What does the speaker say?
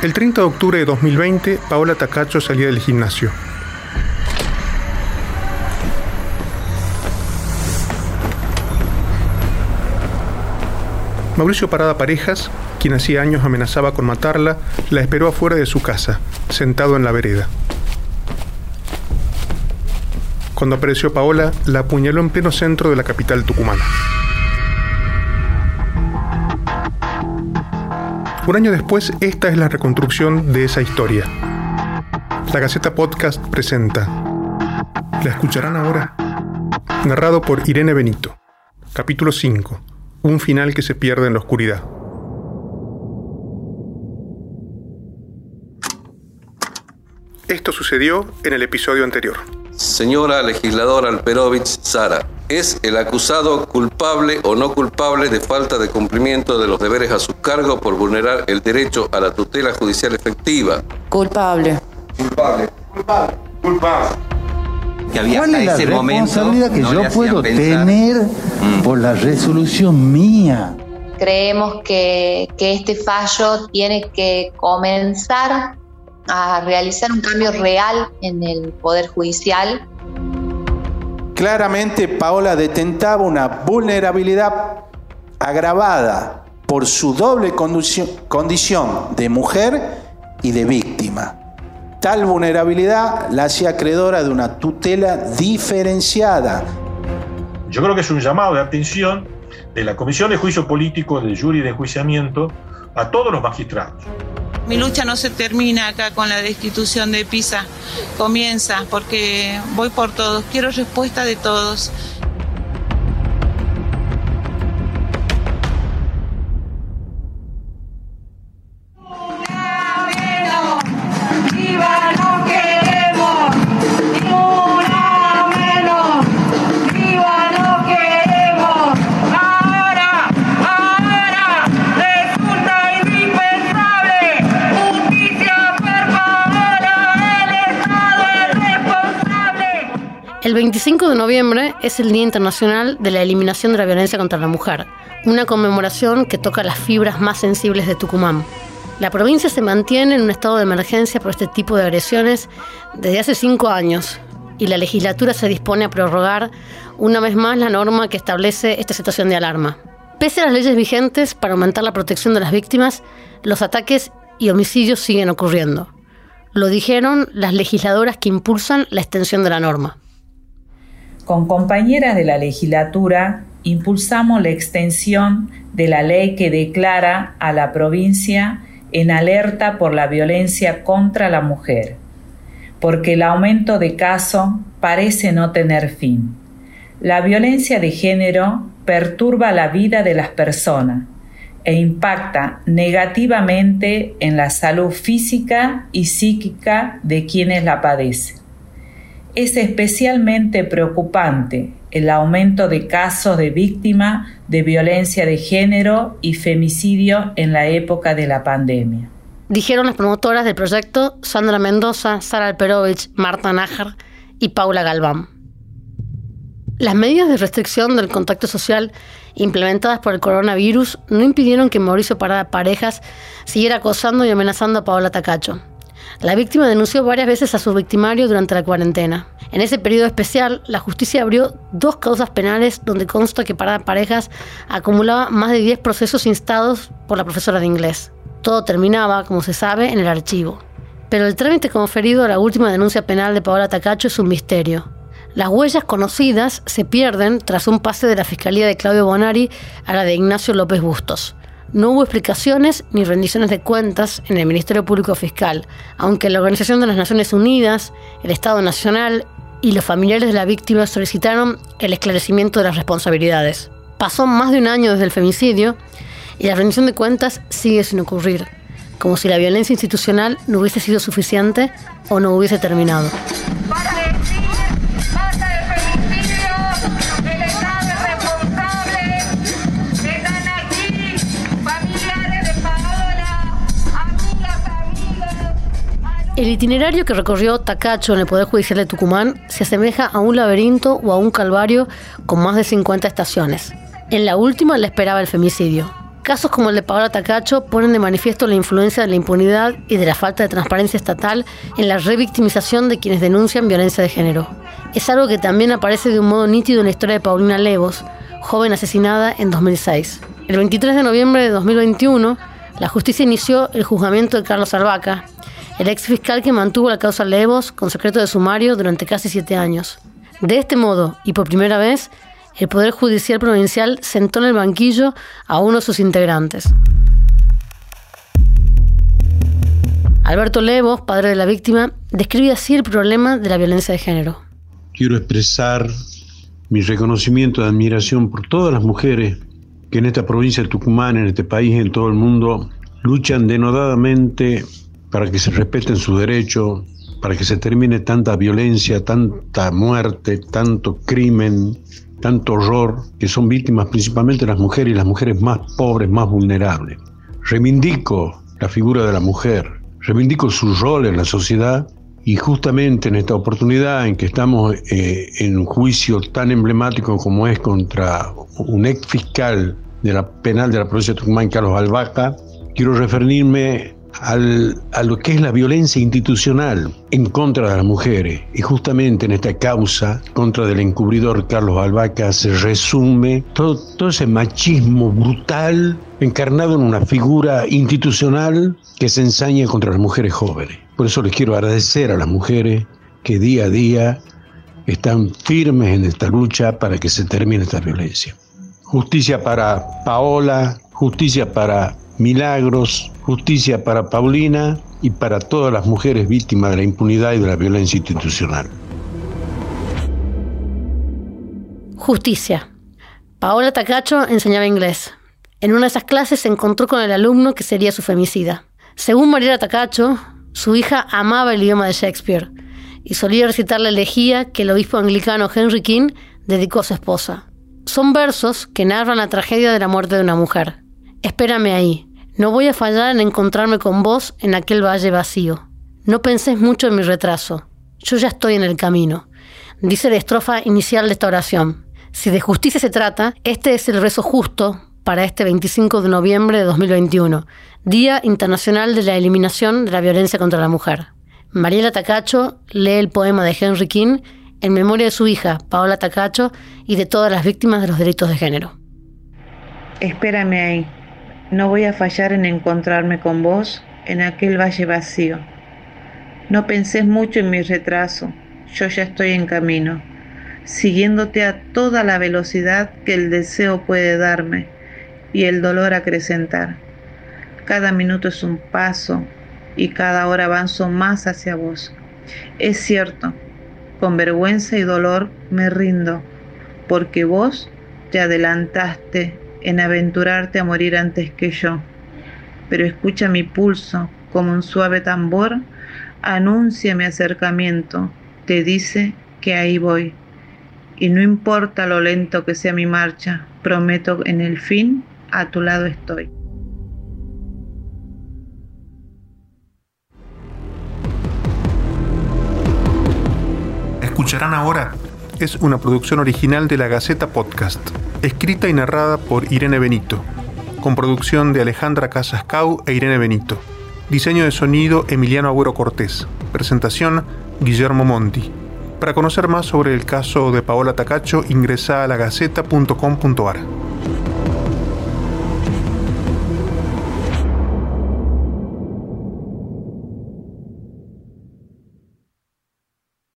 El 30 de octubre de 2020, Paola Tacacho salía del gimnasio. Mauricio Parada Parejas, quien hacía años amenazaba con matarla, la esperó afuera de su casa, sentado en la vereda. Cuando apareció Paola, la apuñaló en pleno centro de la capital tucumana. Un año después, esta es la reconstrucción de esa historia. La Gaceta Podcast presenta. ¿La escucharán ahora? Narrado por Irene Benito. Capítulo 5 un final que se pierde en la oscuridad. Esto sucedió en el episodio anterior. Señora legisladora Alperovich Sara, ¿es el acusado culpable o no culpable de falta de cumplimiento de los deberes a su cargo por vulnerar el derecho a la tutela judicial efectiva? Culpable. Culpable. Culpable. Culpable que había ¿Cuál es la responsabilidad que yo puedo tener mm. por la resolución mía? Creemos que, que este fallo tiene que comenzar a realizar un cambio real en el Poder Judicial. Claramente Paola detentaba una vulnerabilidad agravada por su doble condición de mujer y de víctima. Tal vulnerabilidad la hacía acreedora de una tutela diferenciada. Yo creo que es un llamado de atención de la Comisión de Juicio Político, del jury de enjuiciamiento, a todos los magistrados. Mi lucha no se termina acá con la destitución de PISA, comienza porque voy por todos, quiero respuesta de todos. El 25 de noviembre es el Día Internacional de la Eliminación de la Violencia contra la Mujer, una conmemoración que toca las fibras más sensibles de Tucumán. La provincia se mantiene en un estado de emergencia por este tipo de agresiones desde hace cinco años y la legislatura se dispone a prorrogar una vez más la norma que establece esta situación de alarma. Pese a las leyes vigentes para aumentar la protección de las víctimas, los ataques y homicidios siguen ocurriendo. Lo dijeron las legisladoras que impulsan la extensión de la norma. Con compañeras de la legislatura impulsamos la extensión de la ley que declara a la provincia en alerta por la violencia contra la mujer, porque el aumento de casos parece no tener fin. La violencia de género perturba la vida de las personas e impacta negativamente en la salud física y psíquica de quienes la padecen es especialmente preocupante el aumento de casos de víctimas de violencia de género y femicidio en la época de la pandemia. Dijeron las promotoras del proyecto Sandra Mendoza, Sara Alperovich, Marta Nájar y Paula Galván. Las medidas de restricción del contacto social implementadas por el coronavirus no impidieron que Mauricio Parada Parejas siguiera acosando y amenazando a Paola Tacacho. La víctima denunció varias veces a su victimario durante la cuarentena. En ese periodo especial, la justicia abrió dos causas penales donde consta que Parada Parejas acumulaba más de 10 procesos instados por la profesora de inglés. Todo terminaba, como se sabe, en el archivo. Pero el trámite conferido a la última denuncia penal de Paola Tacacho es un misterio. Las huellas conocidas se pierden tras un pase de la Fiscalía de Claudio Bonari a la de Ignacio López Bustos. No hubo explicaciones ni rendiciones de cuentas en el Ministerio Público Fiscal, aunque la Organización de las Naciones Unidas, el Estado Nacional y los familiares de la víctima solicitaron el esclarecimiento de las responsabilidades. Pasó más de un año desde el femicidio y la rendición de cuentas sigue sin ocurrir, como si la violencia institucional no hubiese sido suficiente o no hubiese terminado. El itinerario que recorrió Tacacho en el Poder Judicial de Tucumán se asemeja a un laberinto o a un calvario con más de 50 estaciones. En la última le esperaba el femicidio. Casos como el de Paola Tacacho ponen de manifiesto la influencia de la impunidad y de la falta de transparencia estatal en la revictimización de quienes denuncian violencia de género. Es algo que también aparece de un modo nítido en la historia de Paulina Levos, joven asesinada en 2006. El 23 de noviembre de 2021, la justicia inició el juzgamiento de Carlos Albaca, el ex fiscal que mantuvo la causa Levos con secreto de sumario durante casi siete años. De este modo, y por primera vez, el Poder Judicial Provincial sentó en el banquillo a uno de sus integrantes. Alberto Levos, padre de la víctima, describe así el problema de la violencia de género. Quiero expresar mi reconocimiento y admiración por todas las mujeres que en esta provincia de Tucumán, en este país, en todo el mundo, luchan denodadamente para que se respeten sus derechos, para que se termine tanta violencia, tanta muerte, tanto crimen, tanto horror, que son víctimas principalmente las mujeres y las mujeres más pobres, más vulnerables. Reivindico la figura de la mujer, reivindico su rol en la sociedad y justamente en esta oportunidad en que estamos eh, en un juicio tan emblemático como es contra un ex fiscal de la penal de la provincia de Tucumán, Carlos Albaca, quiero referirme a lo que es la violencia institucional en contra de las mujeres. Y justamente en esta causa contra del encubridor Carlos Albaca se resume todo, todo ese machismo brutal encarnado en una figura institucional que se ensaña contra las mujeres jóvenes. Por eso les quiero agradecer a las mujeres que día a día están firmes en esta lucha para que se termine esta violencia. Justicia para Paola, justicia para Milagros, justicia para Paulina y para todas las mujeres víctimas de la impunidad y de la violencia institucional. Justicia. Paola Tacacho enseñaba inglés. En una de esas clases se encontró con el alumno que sería su femicida. Según Mariela Tacacho, su hija amaba el idioma de Shakespeare y solía recitar la elegía que el obispo anglicano Henry King dedicó a su esposa. Son versos que narran la tragedia de la muerte de una mujer. Espérame ahí, no voy a fallar en encontrarme con vos en aquel valle vacío. No penses mucho en mi retraso. Yo ya estoy en el camino. Dice la estrofa inicial de esta oración. Si de justicia se trata, este es el rezo justo para este 25 de noviembre de 2021, Día Internacional de la Eliminación de la Violencia contra la Mujer. Mariela Tacacho lee el poema de Henry King en memoria de su hija, Paola Tacacho, y de todas las víctimas de los delitos de género. Espérame ahí. No voy a fallar en encontrarme con vos en aquel valle vacío. No pensés mucho en mi retraso, yo ya estoy en camino, siguiéndote a toda la velocidad que el deseo puede darme y el dolor acrecentar. Cada minuto es un paso y cada hora avanzo más hacia vos. Es cierto, con vergüenza y dolor me rindo, porque vos te adelantaste en aventurarte a morir antes que yo. Pero escucha mi pulso como un suave tambor, anuncia mi acercamiento, te dice que ahí voy. Y no importa lo lento que sea mi marcha, prometo en el fin a tu lado estoy. Escucharán ahora es una producción original de la Gaceta Podcast, escrita y narrada por Irene Benito, con producción de Alejandra Casascau e Irene Benito. Diseño de sonido Emiliano Agüero Cortés. Presentación Guillermo Monti. Para conocer más sobre el caso de Paola Tacacho, ingresa a lagaceta.com.ar.